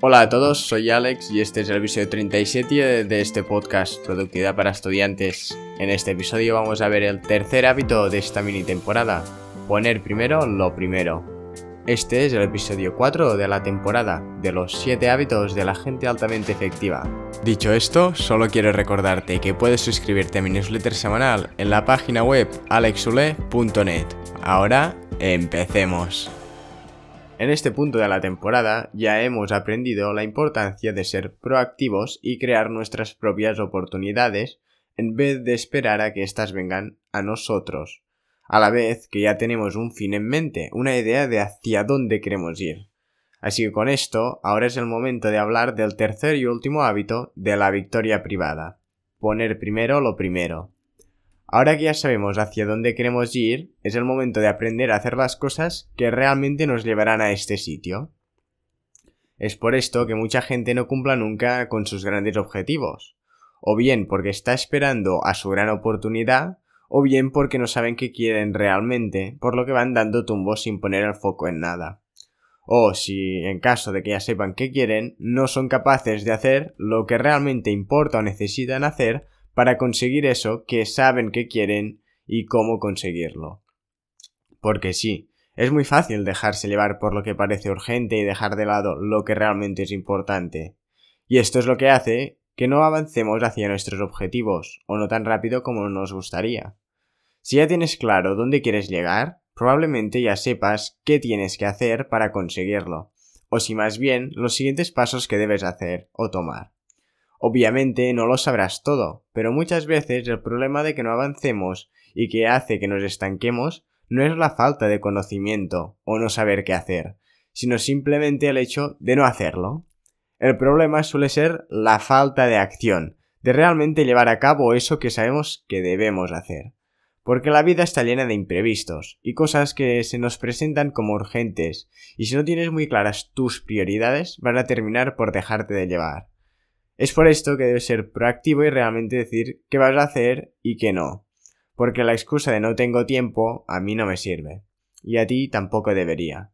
Hola a todos, soy Alex y este es el episodio 37 de este podcast Productividad para Estudiantes. En este episodio vamos a ver el tercer hábito de esta mini temporada, poner primero lo primero. Este es el episodio 4 de la temporada de los 7 hábitos de la gente altamente efectiva. Dicho esto, solo quiero recordarte que puedes suscribirte a mi newsletter semanal en la página web alexule.net. Ahora, empecemos. En este punto de la temporada ya hemos aprendido la importancia de ser proactivos y crear nuestras propias oportunidades en vez de esperar a que éstas vengan a nosotros a la vez que ya tenemos un fin en mente, una idea de hacia dónde queremos ir. Así que con esto, ahora es el momento de hablar del tercer y último hábito de la victoria privada. Poner primero lo primero. Ahora que ya sabemos hacia dónde queremos ir, es el momento de aprender a hacer las cosas que realmente nos llevarán a este sitio. Es por esto que mucha gente no cumpla nunca con sus grandes objetivos, o bien porque está esperando a su gran oportunidad, o bien porque no saben qué quieren realmente, por lo que van dando tumbos sin poner el foco en nada. O si, en caso de que ya sepan qué quieren, no son capaces de hacer lo que realmente importa o necesitan hacer para conseguir eso que saben que quieren y cómo conseguirlo. Porque sí, es muy fácil dejarse llevar por lo que parece urgente y dejar de lado lo que realmente es importante. Y esto es lo que hace que no avancemos hacia nuestros objetivos, o no tan rápido como nos gustaría. Si ya tienes claro dónde quieres llegar, probablemente ya sepas qué tienes que hacer para conseguirlo, o si más bien los siguientes pasos que debes hacer o tomar. Obviamente no lo sabrás todo, pero muchas veces el problema de que no avancemos y que hace que nos estanquemos no es la falta de conocimiento o no saber qué hacer, sino simplemente el hecho de no hacerlo. El problema suele ser la falta de acción, de realmente llevar a cabo eso que sabemos que debemos hacer. Porque la vida está llena de imprevistos y cosas que se nos presentan como urgentes, y si no tienes muy claras tus prioridades, van a terminar por dejarte de llevar. Es por esto que debes ser proactivo y realmente decir qué vas a hacer y qué no. Porque la excusa de no tengo tiempo a mí no me sirve. Y a ti tampoco debería.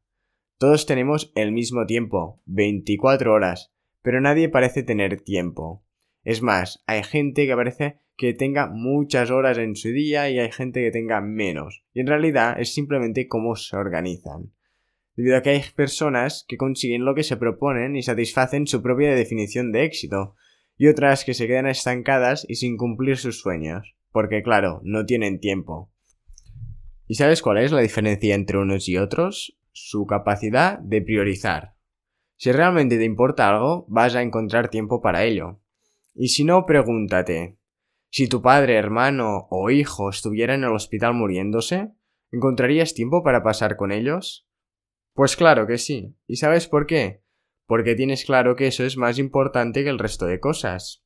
Todos tenemos el mismo tiempo, 24 horas, pero nadie parece tener tiempo. Es más, hay gente que parece que tenga muchas horas en su día y hay gente que tenga menos. Y en realidad es simplemente cómo se organizan. Debido a que hay personas que consiguen lo que se proponen y satisfacen su propia definición de éxito, y otras que se quedan estancadas y sin cumplir sus sueños, porque claro, no tienen tiempo. ¿Y sabes cuál es la diferencia entre unos y otros? Su capacidad de priorizar. Si realmente te importa algo, vas a encontrar tiempo para ello. Y si no, pregúntate, si tu padre, hermano o hijo estuviera en el hospital muriéndose, ¿encontrarías tiempo para pasar con ellos? Pues claro que sí. ¿Y sabes por qué? Porque tienes claro que eso es más importante que el resto de cosas.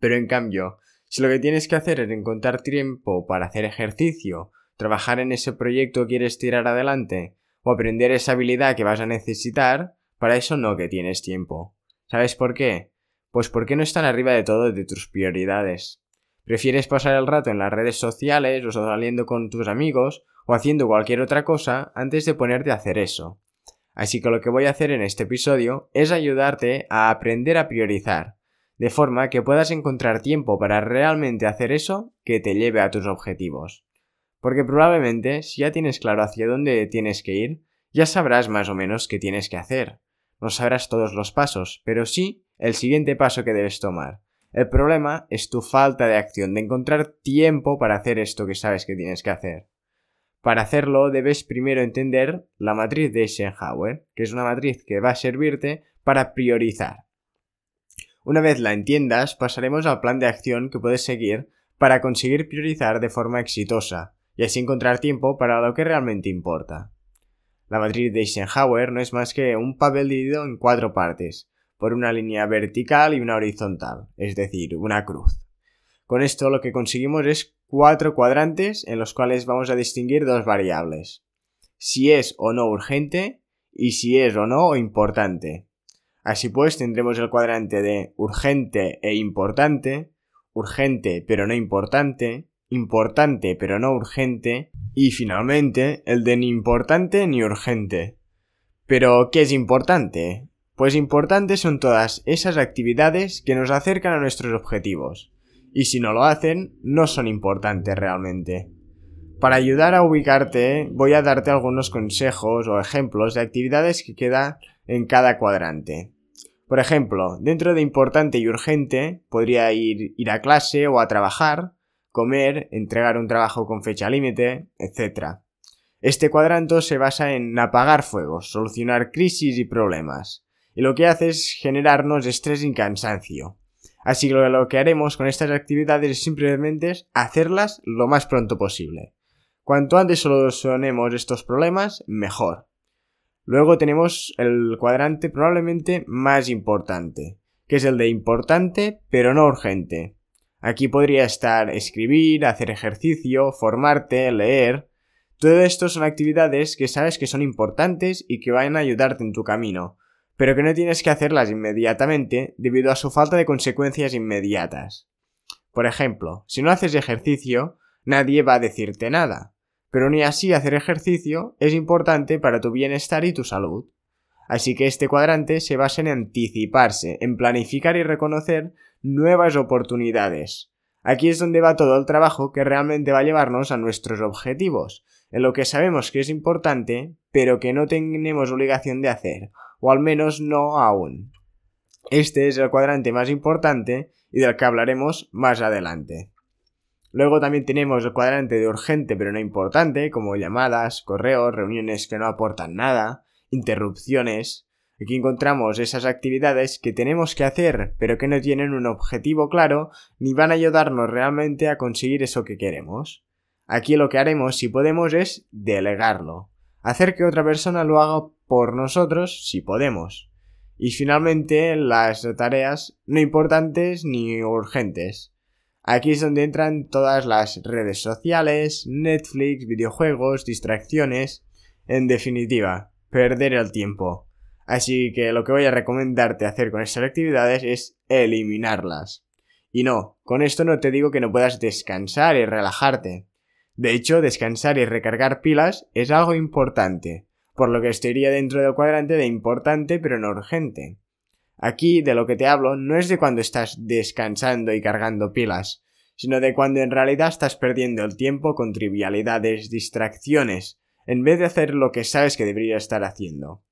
Pero en cambio, si lo que tienes que hacer es encontrar tiempo para hacer ejercicio, trabajar en ese proyecto que quieres tirar adelante, o aprender esa habilidad que vas a necesitar, para eso no que tienes tiempo. ¿Sabes por qué? Pues porque no están arriba de todo de tus prioridades. Prefieres pasar el rato en las redes sociales o saliendo con tus amigos o haciendo cualquier otra cosa antes de ponerte a hacer eso. Así que lo que voy a hacer en este episodio es ayudarte a aprender a priorizar, de forma que puedas encontrar tiempo para realmente hacer eso que te lleve a tus objetivos. Porque probablemente, si ya tienes claro hacia dónde tienes que ir, ya sabrás más o menos qué tienes que hacer no sabrás todos los pasos, pero sí el siguiente paso que debes tomar. El problema es tu falta de acción, de encontrar tiempo para hacer esto que sabes que tienes que hacer. Para hacerlo debes primero entender la matriz de Eisenhower, que es una matriz que va a servirte para priorizar. Una vez la entiendas, pasaremos al plan de acción que puedes seguir para conseguir priorizar de forma exitosa y así encontrar tiempo para lo que realmente importa. La matriz de Eisenhower no es más que un papel dividido en cuatro partes, por una línea vertical y una horizontal, es decir, una cruz. Con esto lo que conseguimos es cuatro cuadrantes en los cuales vamos a distinguir dos variables. Si es o no urgente y si es o no importante. Así pues tendremos el cuadrante de urgente e importante, urgente pero no importante, importante pero no urgente, y finalmente el de ni importante ni urgente. Pero, ¿qué es importante? Pues importantes son todas esas actividades que nos acercan a nuestros objetivos. Y si no lo hacen, no son importantes realmente. Para ayudar a ubicarte, voy a darte algunos consejos o ejemplos de actividades que quedan en cada cuadrante. Por ejemplo, dentro de importante y urgente, podría ir, ir a clase o a trabajar, comer, entregar un trabajo con fecha límite, etc. Este cuadrante se basa en apagar fuegos, solucionar crisis y problemas y lo que hace es generarnos estrés y cansancio. Así que lo que haremos con estas actividades es simplemente hacerlas lo más pronto posible. Cuanto antes solucionemos estos problemas, mejor. Luego tenemos el cuadrante probablemente más importante, que es el de importante pero no urgente. Aquí podría estar escribir, hacer ejercicio, formarte, leer. Todo esto son actividades que sabes que son importantes y que van a ayudarte en tu camino, pero que no tienes que hacerlas inmediatamente debido a su falta de consecuencias inmediatas. Por ejemplo, si no haces ejercicio, nadie va a decirte nada, pero ni así hacer ejercicio es importante para tu bienestar y tu salud. Así que este cuadrante se basa en anticiparse, en planificar y reconocer nuevas oportunidades. Aquí es donde va todo el trabajo que realmente va a llevarnos a nuestros objetivos, en lo que sabemos que es importante, pero que no tenemos obligación de hacer, o al menos no aún. Este es el cuadrante más importante y del que hablaremos más adelante. Luego también tenemos el cuadrante de urgente pero no importante, como llamadas, correos, reuniones que no aportan nada, interrupciones. Aquí encontramos esas actividades que tenemos que hacer pero que no tienen un objetivo claro ni van a ayudarnos realmente a conseguir eso que queremos. Aquí lo que haremos si podemos es delegarlo, hacer que otra persona lo haga por nosotros si podemos. Y finalmente las tareas no importantes ni urgentes. Aquí es donde entran todas las redes sociales, Netflix, videojuegos, distracciones, en definitiva, perder el tiempo. Así que lo que voy a recomendarte hacer con estas actividades es eliminarlas. Y no, con esto no te digo que no puedas descansar y relajarte. De hecho, descansar y recargar pilas es algo importante, por lo que estaría dentro del cuadrante de importante pero no urgente. Aquí de lo que te hablo no es de cuando estás descansando y cargando pilas, sino de cuando en realidad estás perdiendo el tiempo con trivialidades, distracciones, en vez de hacer lo que sabes que debería estar haciendo.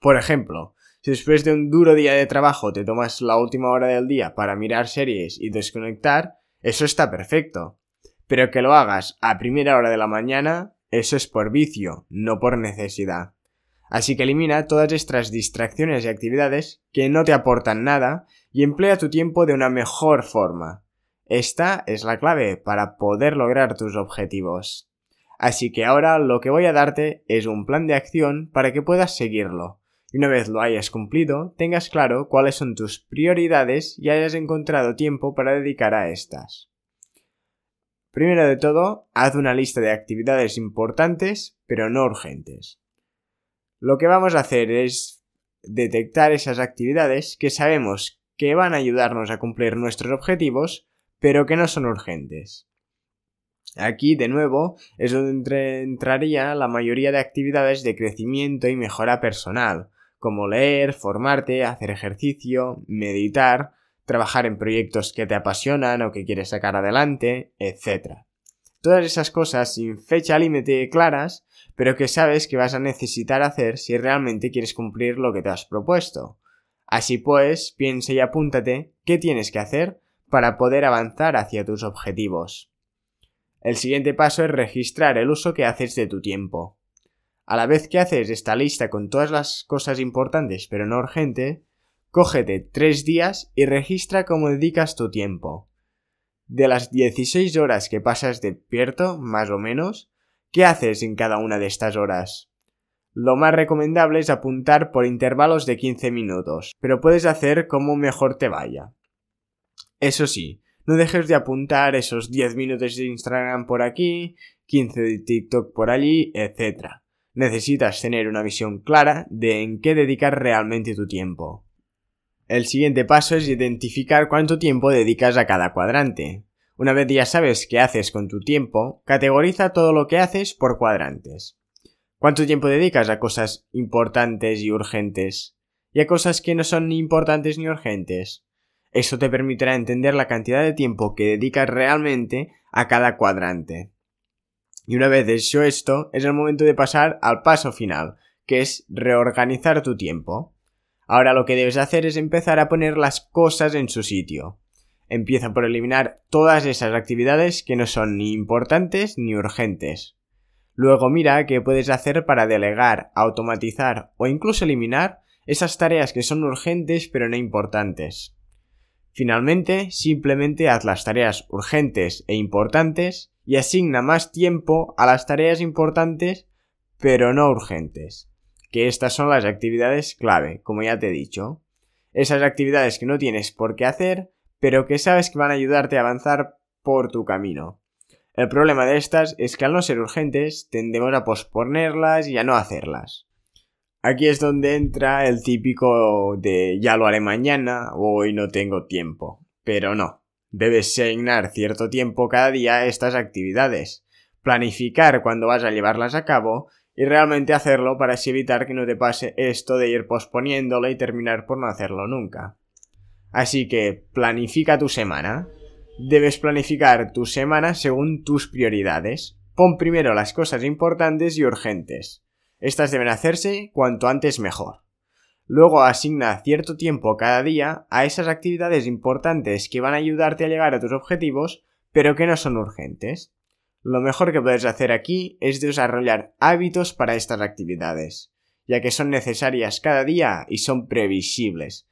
Por ejemplo, si después de un duro día de trabajo te tomas la última hora del día para mirar series y desconectar, eso está perfecto. Pero que lo hagas a primera hora de la mañana eso es por vicio, no por necesidad. Así que elimina todas estas distracciones y actividades que no te aportan nada y emplea tu tiempo de una mejor forma. Esta es la clave para poder lograr tus objetivos. Así que ahora lo que voy a darte es un plan de acción para que puedas seguirlo. Y una vez lo hayas cumplido, tengas claro cuáles son tus prioridades y hayas encontrado tiempo para dedicar a estas. Primero de todo, haz una lista de actividades importantes pero no urgentes. Lo que vamos a hacer es detectar esas actividades que sabemos que van a ayudarnos a cumplir nuestros objetivos pero que no son urgentes. Aquí, de nuevo, es donde entraría la mayoría de actividades de crecimiento y mejora personal, como leer, formarte, hacer ejercicio, meditar, trabajar en proyectos que te apasionan o que quieres sacar adelante, etc. Todas esas cosas sin fecha límite claras, pero que sabes que vas a necesitar hacer si realmente quieres cumplir lo que te has propuesto. Así pues, piensa y apúntate qué tienes que hacer para poder avanzar hacia tus objetivos. El siguiente paso es registrar el uso que haces de tu tiempo. A la vez que haces esta lista con todas las cosas importantes pero no urgentes, Cógete tres días y registra cómo dedicas tu tiempo. De las 16 horas que pasas despierto, más o menos, ¿qué haces en cada una de estas horas? Lo más recomendable es apuntar por intervalos de 15 minutos, pero puedes hacer como mejor te vaya. Eso sí, no dejes de apuntar esos 10 minutos de Instagram por aquí, 15 de TikTok por allí, etc. Necesitas tener una visión clara de en qué dedicar realmente tu tiempo. El siguiente paso es identificar cuánto tiempo dedicas a cada cuadrante. Una vez ya sabes qué haces con tu tiempo, categoriza todo lo que haces por cuadrantes. ¿Cuánto tiempo dedicas a cosas importantes y urgentes? y a cosas que no son ni importantes ni urgentes. Eso te permitirá entender la cantidad de tiempo que dedicas realmente a cada cuadrante. Y una vez hecho esto, es el momento de pasar al paso final, que es reorganizar tu tiempo. Ahora lo que debes hacer es empezar a poner las cosas en su sitio. Empieza por eliminar todas esas actividades que no son ni importantes ni urgentes. Luego mira qué puedes hacer para delegar, automatizar o incluso eliminar esas tareas que son urgentes pero no importantes. Finalmente, simplemente haz las tareas urgentes e importantes y asigna más tiempo a las tareas importantes pero no urgentes, que estas son las actividades clave, como ya te he dicho. Esas actividades que no tienes por qué hacer, pero que sabes que van a ayudarte a avanzar por tu camino. El problema de estas es que al no ser urgentes tendemos a posponerlas y a no hacerlas. Aquí es donde entra el típico de ya lo haré mañana o hoy no tengo tiempo. Pero no, debes asignar cierto tiempo cada día a estas actividades, planificar cuándo vas a llevarlas a cabo y realmente hacerlo para así evitar que no te pase esto de ir posponiéndolo y terminar por no hacerlo nunca. Así que planifica tu semana. Debes planificar tu semana según tus prioridades. Pon primero las cosas importantes y urgentes. Estas deben hacerse cuanto antes mejor. Luego asigna cierto tiempo cada día a esas actividades importantes que van a ayudarte a llegar a tus objetivos, pero que no son urgentes. Lo mejor que puedes hacer aquí es desarrollar hábitos para estas actividades, ya que son necesarias cada día y son previsibles.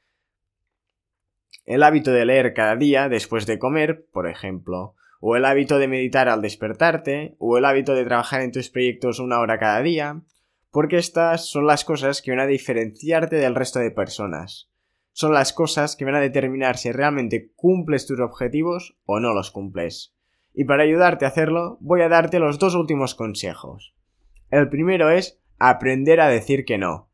El hábito de leer cada día después de comer, por ejemplo, o el hábito de meditar al despertarte, o el hábito de trabajar en tus proyectos una hora cada día, porque estas son las cosas que van a diferenciarte del resto de personas. Son las cosas que van a determinar si realmente cumples tus objetivos o no los cumples. Y para ayudarte a hacerlo, voy a darte los dos últimos consejos. El primero es aprender a decir que no.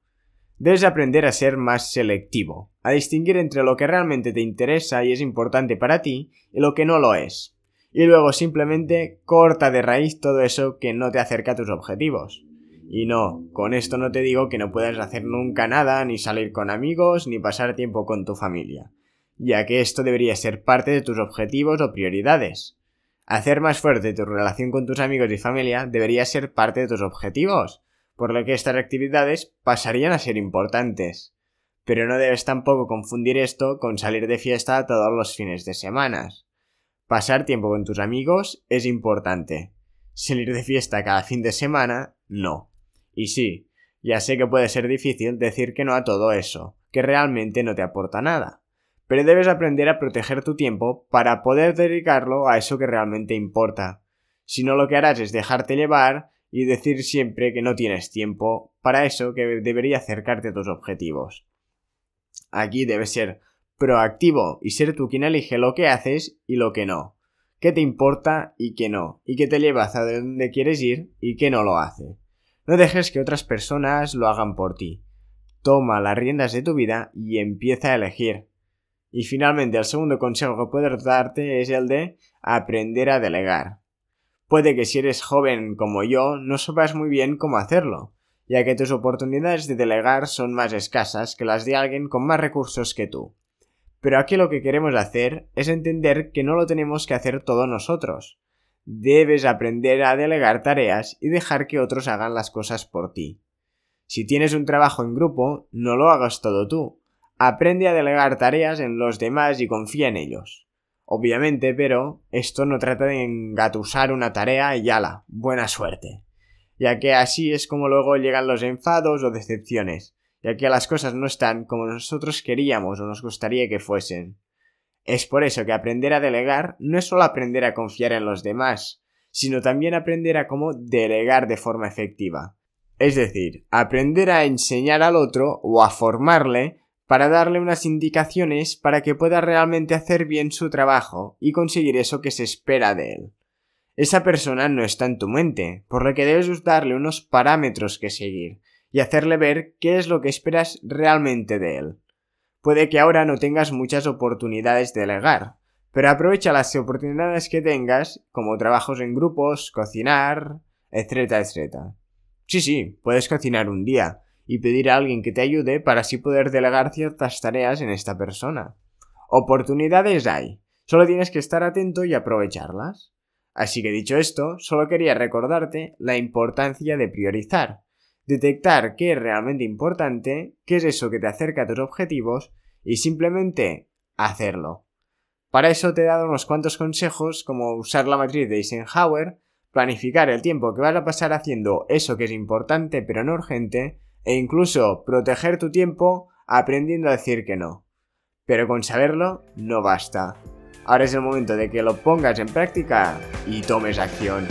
Debes aprender a ser más selectivo, a distinguir entre lo que realmente te interesa y es importante para ti y lo que no lo es. Y luego simplemente corta de raíz todo eso que no te acerca a tus objetivos. Y no, con esto no te digo que no puedas hacer nunca nada, ni salir con amigos, ni pasar tiempo con tu familia, ya que esto debería ser parte de tus objetivos o prioridades. Hacer más fuerte tu relación con tus amigos y familia debería ser parte de tus objetivos, por lo que estas actividades pasarían a ser importantes. Pero no debes tampoco confundir esto con salir de fiesta todos los fines de semana. Pasar tiempo con tus amigos es importante. Salir de fiesta cada fin de semana, no. Y sí, ya sé que puede ser difícil decir que no a todo eso, que realmente no te aporta nada. Pero debes aprender a proteger tu tiempo para poder dedicarlo a eso que realmente importa. Si no lo que harás es dejarte llevar y decir siempre que no tienes tiempo para eso que debería acercarte a tus objetivos. Aquí debes ser proactivo y ser tú quien elige lo que haces y lo que no, qué te importa y qué no, y qué te lleva hacia donde quieres ir y qué no lo hace. No dejes que otras personas lo hagan por ti. Toma las riendas de tu vida y empieza a elegir. Y finalmente el segundo consejo que puedo darte es el de aprender a delegar. Puede que si eres joven como yo no sepas muy bien cómo hacerlo, ya que tus oportunidades de delegar son más escasas que las de alguien con más recursos que tú. Pero aquí lo que queremos hacer es entender que no lo tenemos que hacer todo nosotros, debes aprender a delegar tareas y dejar que otros hagan las cosas por ti. Si tienes un trabajo en grupo, no lo hagas todo tú. Aprende a delegar tareas en los demás y confía en ellos. Obviamente, pero esto no trata de engatusar una tarea y ala, buena suerte. Ya que así es como luego llegan los enfados o decepciones, ya que las cosas no están como nosotros queríamos o nos gustaría que fuesen. Es por eso que aprender a delegar no es solo aprender a confiar en los demás, sino también aprender a cómo delegar de forma efectiva. Es decir, aprender a enseñar al otro o a formarle para darle unas indicaciones para que pueda realmente hacer bien su trabajo y conseguir eso que se espera de él. Esa persona no está en tu mente, por lo que debes darle unos parámetros que seguir y hacerle ver qué es lo que esperas realmente de él. Puede que ahora no tengas muchas oportunidades de delegar, pero aprovecha las oportunidades que tengas, como trabajos en grupos, cocinar, etcétera, etcétera. Sí, sí, puedes cocinar un día, y pedir a alguien que te ayude para así poder delegar ciertas tareas en esta persona. Oportunidades hay, solo tienes que estar atento y aprovecharlas. Así que dicho esto, solo quería recordarte la importancia de priorizar, detectar qué es realmente importante, qué es eso que te acerca a tus objetivos y simplemente hacerlo. Para eso te he dado unos cuantos consejos como usar la matriz de Eisenhower, planificar el tiempo que vas a pasar haciendo eso que es importante pero no urgente, e incluso proteger tu tiempo aprendiendo a decir que no. Pero con saberlo no basta. Ahora es el momento de que lo pongas en práctica y tomes acción.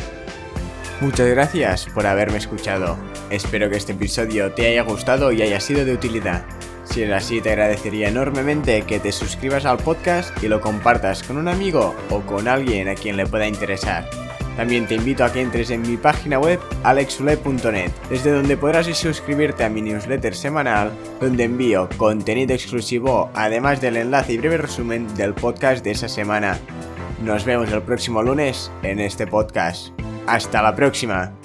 Muchas gracias por haberme escuchado. Espero que este episodio te haya gustado y haya sido de utilidad. Si es así, te agradecería enormemente que te suscribas al podcast y lo compartas con un amigo o con alguien a quien le pueda interesar. También te invito a que entres en mi página web alexule.net, desde donde podrás suscribirte a mi newsletter semanal, donde envío contenido exclusivo, además del enlace y breve resumen del podcast de esa semana. Nos vemos el próximo lunes en este podcast. Hasta la próxima.